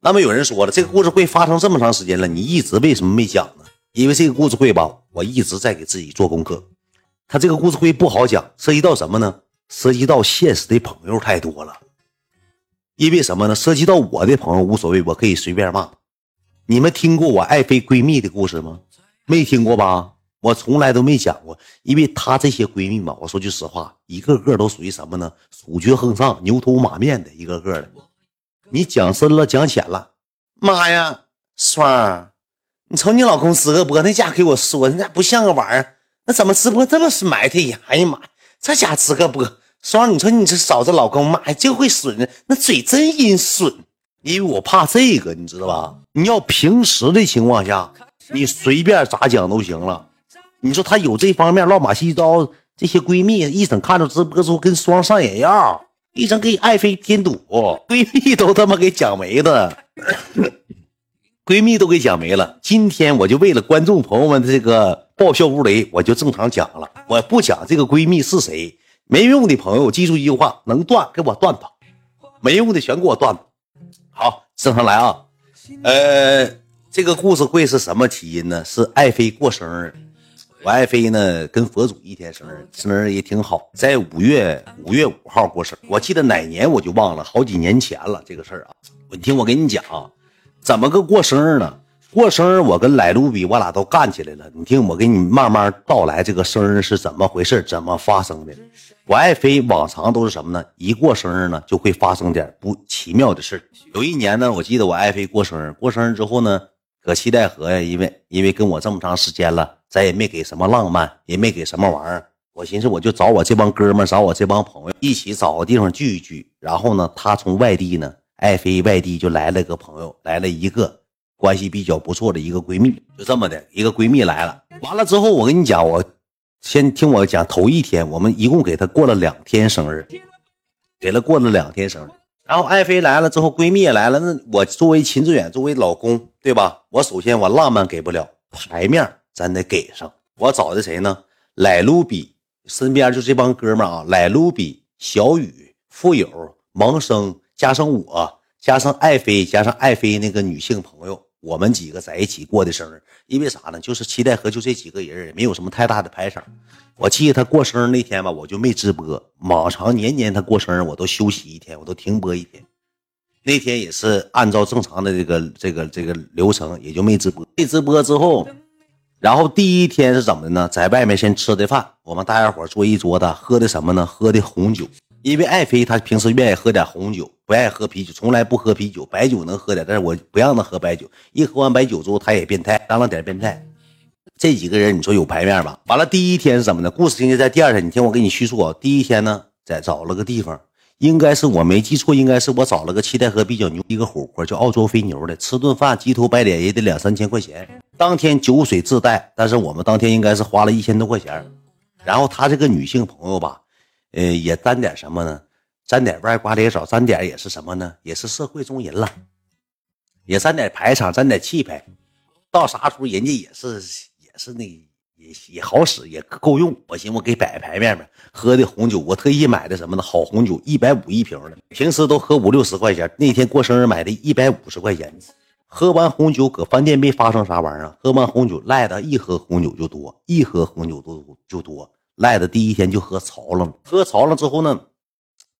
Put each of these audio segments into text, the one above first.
那么有人说了，这个故事会发生这么长时间了，你一直为什么没讲呢？因为这个故事会吧，我一直在给自己做功课。他这个故事会不好讲，涉及到什么呢？涉及到现实的朋友太多了。因为什么呢？涉及到我的朋友无所谓，我可以随便骂。你们听过我爱妃闺蜜的故事吗？没听过吧？我从来都没讲过，因为她这些闺蜜嘛，我说句实话，一个个都属于什么呢？鼠绝横上，牛头马面的，一个个的。你讲深了，讲浅了，妈呀，双儿，你瞅你老公直播那家给我说，那不像个玩意儿，那怎么直播这么是埋汰呀？哎呀妈呀，这家直播，双儿，你说你这嫂子老公，妈呀，就会损，那嘴真阴损。因为我怕这个，你知道吧？你要平时的情况下，你随便咋讲都行了。你说她有这方面乱码七糟，这些闺蜜一整看着直播之后跟双上眼药。一生给爱妃添堵，闺蜜都他妈给讲没了，闺蜜都给讲没了。今天我就为了观众朋友们的这个爆笑无雷，我就正常讲了，我不讲这个闺蜜是谁。没用的朋友记住一句话：能断给我断吧，没用的全给我断了。好，正常来啊。呃，这个故事会是什么起因呢？是爱妃过生日。我爱妃呢，跟佛祖一天生日，生日也挺好，在五月五月五号过生。我记得哪年我就忘了，好几年前了这个事儿啊。你听我跟你讲，怎么个过生日呢？过生日我跟莱卢比我俩都干起来了。你听我给你慢慢道来，这个生日是怎么回事，怎么发生的？我爱妃往常都是什么呢？一过生日呢，就会发生点不奇妙的事有一年呢，我记得我爱妃过生日，过生日之后呢。搁七代河呀，因为因为跟我这么长时间了，咱也没给什么浪漫，也没给什么玩意儿。我寻思我就找我这帮哥们找我这帮朋友一起找个地方聚一聚。然后呢，他从外地呢，爱妃外地就来了个朋友，来了一个关系比较不错的一个闺蜜，就这么的一个闺蜜来了。完了之后，我跟你讲，我先听我讲，头一天我们一共给她过了两天生日，给了过了两天生日。然后爱妃来了之后，闺蜜也来了。那我作为秦志远，作为老公，对吧？我首先我浪漫给不了，牌面咱得给上。我找的谁呢？莱卢比身边就这帮哥们啊，莱卢比、小雨、富友、萌生，加上我，加上爱妃，加上爱妃那个女性朋友，我们几个在一起过的生日。因为啥呢？就是期待和就这几个人，也没有什么太大的排场。我记得他过生日那天吧，我就没直播。往常年年他过生日，我都休息一天，我都停播一天。那天也是按照正常的这个这个这个流程，也就没直播。没直播之后，然后第一天是怎么的呢？在外面先吃的饭，我们大家伙坐一桌子，喝的什么呢？喝的红酒。因为爱妃她平时愿意喝点红酒，不爱喝啤酒，从来不喝啤酒，白酒能喝点，但是我不让她喝白酒。一喝完白酒之后，她也变态，当了点变态。这几个人，你说有排面吧？完了，第一天是怎么的？故事情节在第二天，你听我给你叙述啊。第一天呢，在找了个地方，应该是我没记错，应该是我找了个七代河比较牛一个火锅，叫澳洲肥牛的，吃顿饭鸡头白脸也得两三千块钱。当天酒水自带，但是我们当天应该是花了一千多块钱。然后他这个女性朋友吧，呃，也沾点什么呢？沾点歪瓜裂枣，沾点也是什么呢？也是社会中人了，也沾点排场，沾点气派。到啥时候人家也是也。是那也也好使，也够用。我寻我给摆牌面呗，喝的红酒，我特意买的什么呢？好红酒，一百五一瓶的，平时都喝五六十块钱。那天过生日买的一百五十块钱。喝完红酒搁饭店没发生啥玩意儿。喝完红酒赖的一喝红酒就多，一喝红酒都就多。赖的第一天就喝潮了，喝潮了之后呢，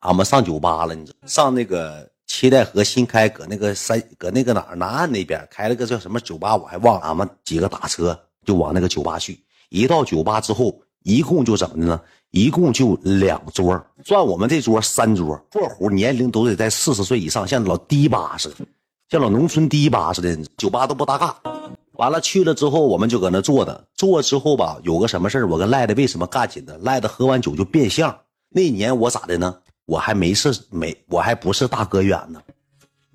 俺们上酒吧了，你知道？上那个七代河新开，搁那个山，搁那个哪儿南岸那边开了个叫什么酒吧，我还忘了。俺们几个打车。就往那个酒吧去，一到酒吧之后，一共就怎么的呢？一共就两桌，算我们这桌三桌，括弧年龄都得在四十岁以上，像老迪吧似的，像老农村迪吧似的，酒吧都不搭嘎。完了去了之后，我们就搁那坐着，坐之后吧，有个什么事我跟赖的为什么干起呢？赖的喝完酒就变相。那年我咋的呢？我还没是没，我还不是大哥远呢。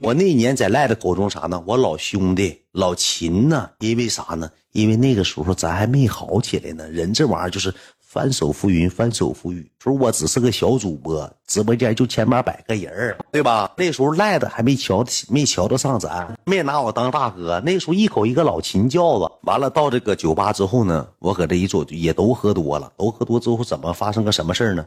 我那年在赖的口中啥呢？我老兄弟老秦呢？因为啥呢？因为那个时候咱还没好起来呢。人这玩意儿就是翻手覆云，翻手覆雨。说我只是个小主播，直播间就千八百个人对吧？那时候赖的还没瞧，没瞧得上咱，没拿我当大哥。那时候一口一个老秦叫子。完了到这个酒吧之后呢，我搁这一坐，也都喝多了。都喝多之后怎么发生个什么事呢？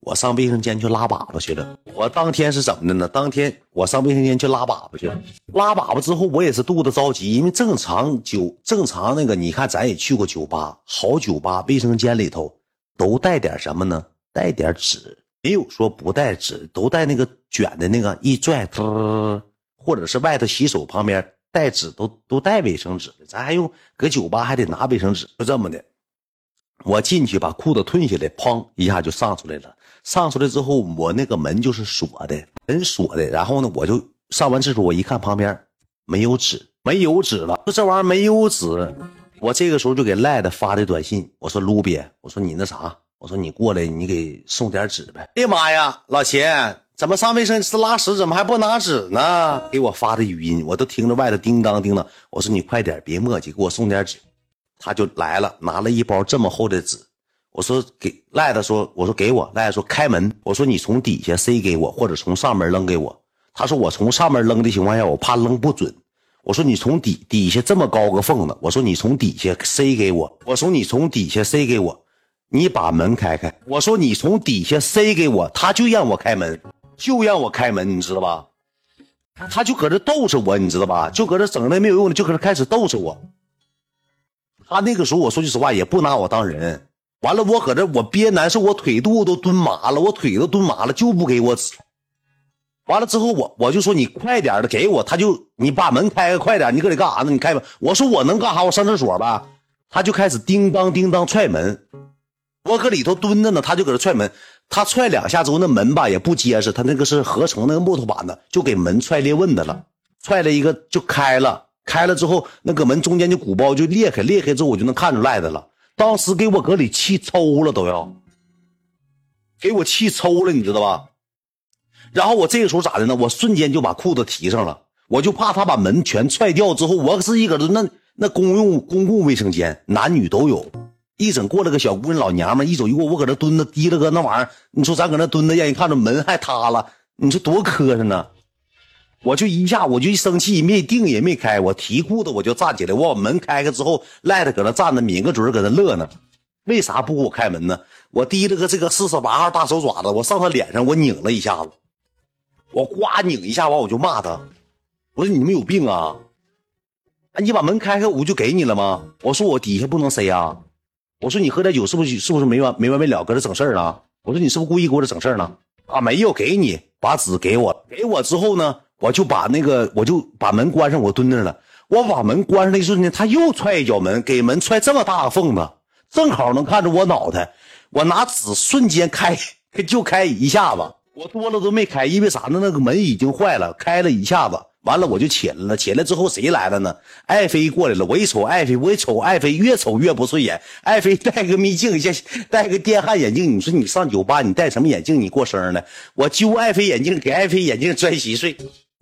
我上卫生间去拉粑粑去了。我当天是怎么的呢？当天我上卫生间去拉粑粑去了，拉粑粑之后我也是肚子着急，因为正常酒正常那个，你看咱也去过酒吧，好酒吧卫生间里头都带点什么呢？带点纸，没有说不带纸，都带那个卷的那个一拽，或者是外头洗手旁边带纸都都带卫生纸的，咱还用搁酒吧还得拿卫生纸，就这么的。我进去把裤子褪下来，砰一下就上出来了。上出来之后，我那个门就是锁的，门锁的。然后呢，我就上完厕所，我一看旁边没有纸，没有纸了。说这玩意儿没有纸，我这个时候就给赖的发的短信，我说卢比，我说你那啥，我说你过来，你给送点纸呗。哎呀妈呀，老秦，怎么上卫生室拉屎，怎么还不拿纸呢？给我发的语音，我都听着外头叮当叮当。我说你快点，别磨叽，给我送点纸。他就来了，拿了一包这么厚的纸。我说给赖子说，我说给我赖子说开门。我说你从底下塞给我，或者从上面扔给我。他说我从上面扔的情况下，我怕扔不准。我说你从底底下这么高个缝子，我说你从底下塞给我。我说你从底下塞给我，你把门开开。我说你从底下塞给我，他就让我开门，就让我开门，你知道吧？他就搁这逗着我，你知道吧？就搁这整那没有用的，就搁这开始逗着我。他那个时候，我说句实话，也不拿我当人。完了，我搁这我憋难受，我腿肚子都蹲麻了，我腿都蹲麻了，就不给我纸。完了之后，我我就说你快点的给我，他就你把门开开，快点，你搁里干啥呢？你开门。我说我能干啥？我上厕所吧。他就开始叮当叮当踹门，我搁里头蹲着呢，他就搁这踹门。他踹两下之后，那门吧也不结实，他那个是合成那个木头板子，就给门踹裂纹的了，踹了一个就开了。开了之后，那个门中间就鼓包就裂开，裂开之后我就能看出赖的了。当时给我搁里气抽了，都要给我气抽了，你知道吧？然后我这个时候咋的呢？我瞬间就把裤子提上了，我就怕他把门全踹掉之后，我是一个那那公用公共卫生间，男女都有，一整过来个小姑娘老娘们，一走一过，我搁那蹲着提了个那玩意儿，你说咱搁那蹲着，让人看着门还塌了，你说多磕碜呢？我就一下，我就一生气，没定也没开，我提裤子我就站起来，我把门开开之后，赖着搁那站着，抿个嘴搁那乐呢。为啥不给我开门呢？我提了个这个四十八号大手爪子，我上他脸上我拧了一下子，我呱拧一下完我就骂他，我说你们有病啊！哎，你把门开开，我不就给你了吗？我说我底下不能塞啊！我说你喝点酒是不是是不是没完没完没了搁这整事儿呢？我说你是不是故意给我这整事儿呢？啊，没有，给你把纸给我，给我之后呢？我就把那个，我就把门关上，我蹲那了。我把门关上的一瞬间，他又踹一脚门，给门踹这么大个缝子，正好能看着我脑袋。我拿纸瞬间开，就开一下子，我多了都没开，因为啥呢？那个门已经坏了，开了一下子。完了我就起来了，起来之后谁来了呢？爱妃过来了。我一瞅爱妃，我一瞅爱妃，越瞅越不顺眼。爱妃戴个秘镜，像戴个电焊眼镜。你说你上酒吧，你戴什么眼镜？你过生日呢？我揪爱妃眼镜，给爱妃眼镜拽稀碎。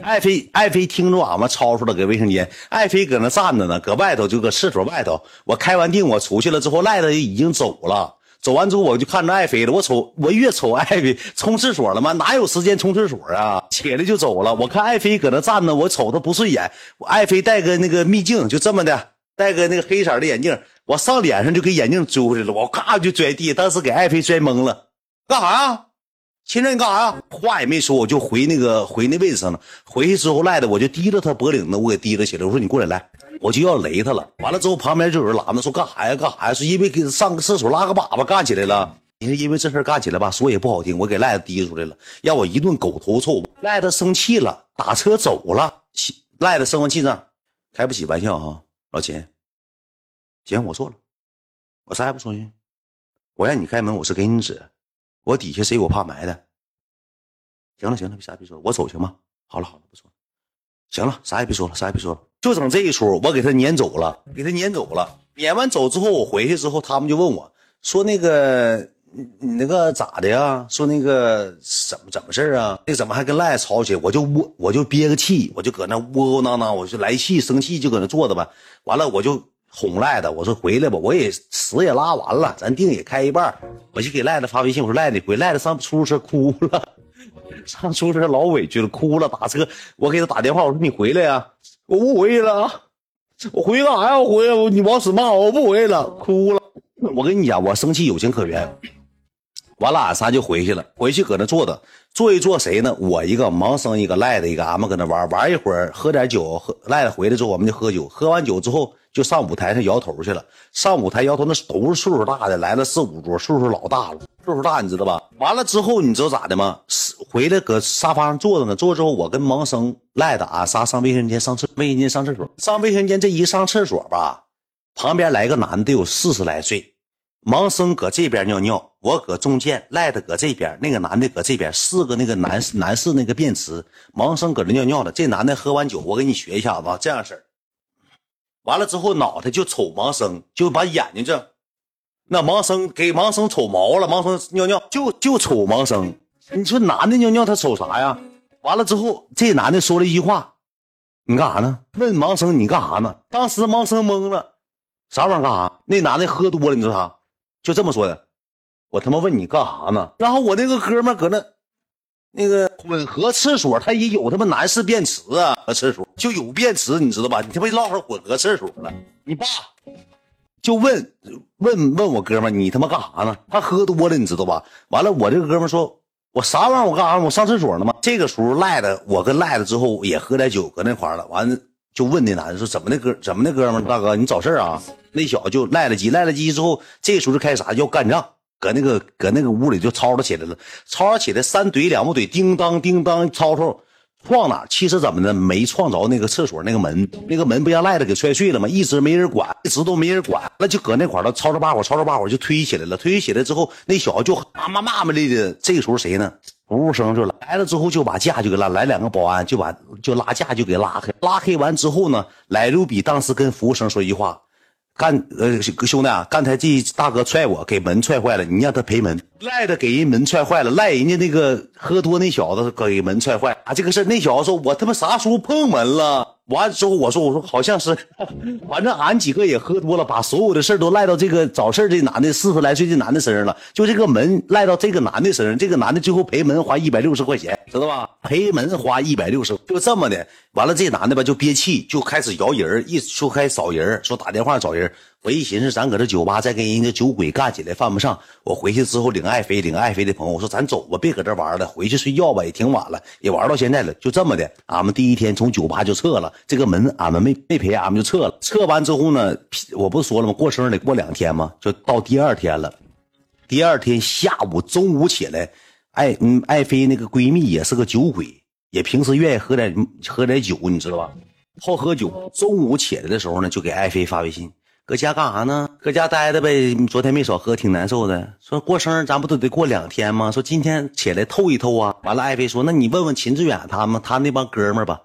爱妃，爱妃听着俺们吵吵了，搁卫生间。爱妃搁那站着呢，搁外头就搁厕所外头。我开完腚，我出去了之后，赖子已经走了。走完之后，我就看着爱妃了。我瞅，我越瞅爱妃冲厕所了吗？哪有时间冲厕所啊？起来就走了。我看爱妃搁那站着，我瞅她不顺眼。爱妃戴个那个秘镜，就这么的，戴个那个黑色的眼镜。我上脸上就给眼镜追回来了，我咔就拽地，当时给爱妃拽懵了。干啥呀？亲热，你干啥呀？话也没说，我就回那个回那位置上了。回去之后赖的，我就提着他脖领子，我给提了起来。我说你过来，来，我就要雷他了。完了之后，旁边就有人拦着，说干啥呀？干啥呀？是因为给上个厕所拉个粑粑干起来了。你说因为这事干起来吧，说也不好听，我给赖子提出来了，让我一顿狗头臭。赖子生气了，打车走了。赖子生完气呢，开不起玩笑哈，老秦，行，我错了，我啥也不说去。我让你开门，我是给你纸。我底下谁我怕埋的。行了行了，别啥别说了，我走行吗？好了好了，不说。行了，啥也别说了，啥也别说了，就整这一出，我给他撵走了，给他撵走了。撵完走之后，我回去之后，他们就问我说：“那个你你那个咋的呀？说那个怎么怎么事啊？那怎么还跟赖吵起来？我就窝我就憋个气，我就搁那窝窝囊囊，我就来气生气，就搁那坐着吧。完了我就。”哄赖子，我说回来吧，我也屎也拉完了，咱腚也开一半，我就给赖子发微信，我说赖子回，赖子上出租车哭了，上出租车老委屈了，哭了，打车，我给他打电话，我说你回来呀，我不回去了，我回去干啥呀？我回来，你往死骂我，我不回去了，哭了。我跟你讲，我生气有情可原，完了，俺仨就回去了。回去搁那坐着，坐一坐谁呢？我一个，盲生一个，赖子一个，俺们搁那玩玩一会儿，喝点酒，喝赖子回来之后，我们就喝酒。喝完酒之后，就上舞台上摇头去了。上舞台摇头，那都是岁数大的，来了四五桌，岁数老大了，岁数大，你知道吧？完了之后，你知道咋的吗？回来搁沙发上坐着呢。坐之后，我跟盲生赖的，俺仨上卫生间上厕卫生间上厕所。上卫生间这一上厕所吧，旁边来个男的，有四十来岁。盲生搁这边尿尿，我搁中间，赖的搁这边，那个男的搁这边，四个那个男男士那个便池，盲生搁这尿尿了。这男的喝完酒，我给你学一下子，这样式完了之后，脑袋就瞅盲生，就把眼睛这，那盲生给盲生瞅毛了。盲生尿尿就就瞅盲生，你说男的尿尿他瞅啥呀？完了之后，这男的说了一句话：“你干啥呢？”问盲生：“你干啥呢？”当时盲生懵了，啥玩意儿干啥？那男的喝多了，你知道啥？就这么说的，我他妈问你干啥呢？然后我那个哥们搁那，那个混合厕所，他也有他妈男士便池啊，厕所就有便池，你知道吧？你他妈唠上混合厕所了。你爸就问问问我哥们，你他妈干啥呢？他喝多了，你知道吧？完了，我这个哥们说，我啥玩意儿？我干啥？我上厕所呢吗？这个时候赖的，我跟赖的之后也喝点酒，搁那块了。完了就问那男的说，怎么的哥？怎么的哥们？大哥，你找事啊？那小子就赖了鸡，赖了鸡之后，这个时候就开始啥要干仗，搁那个搁那个屋里就吵吵起来了，吵吵起来三怼两不怼，叮当叮当吵吵，撞哪？其实怎么的没撞着那个厕所那个门，那个门不让赖子给踹碎了吗？一直没人管，一直都没人管，那就搁那块了，吵吵把火，吵吵把火就推起来了，推起来之后，那小子就骂骂骂骂咧的。这个时候谁呢？服务生就来了之后就把架就给拉，来两个保安就把就拉架就给拉开，拉开完之后呢，来卢比当时跟服务生说一句话。干呃兄弟啊，刚才这大哥踹我，给门踹坏了，你让他赔门。赖的给人门踹坏了，赖人家那个喝多那小子给门踹坏啊，这个事那小子说，我他妈啥时候碰门了？完之后我说我说好像是，反正俺几个也喝多了，把所有的事都赖到这个找事这男的四十来岁这男的身上了，就这个门赖到这个男的身上，这个男的最后赔门花一百六十块钱，知道吧？赔门花一百六十，就这么的。完了这男的吧就憋气，就开始摇人一说开找人说打电话找人。我一寻思，咱搁这酒吧再跟人家酒鬼干起来犯不上。我回去之后领爱妃，领爱妃的朋友，我说咱走吧，别搁这玩了，回去睡觉吧，也挺晚了，也玩到现在了。就这么的，俺们第一天从酒吧就撤了，这个门俺们没没赔，俺们就撤了。撤完之后呢，我不是说了吗？过生日得过两天吗？就到第二天了。第二天下午中午起来，爱嗯爱妃那个闺蜜也是个酒鬼，也平时愿意喝点喝点酒，你知道吧？好喝酒。中午起来的时候呢，就给爱妃发微信。搁家干啥呢？搁家待着呗。昨天没少喝，挺难受的。说过生日，咱不都得过两天吗？说今天起来透一透啊。完了，爱妃说：“那你问问秦志远他们，他那帮哥们儿吧。”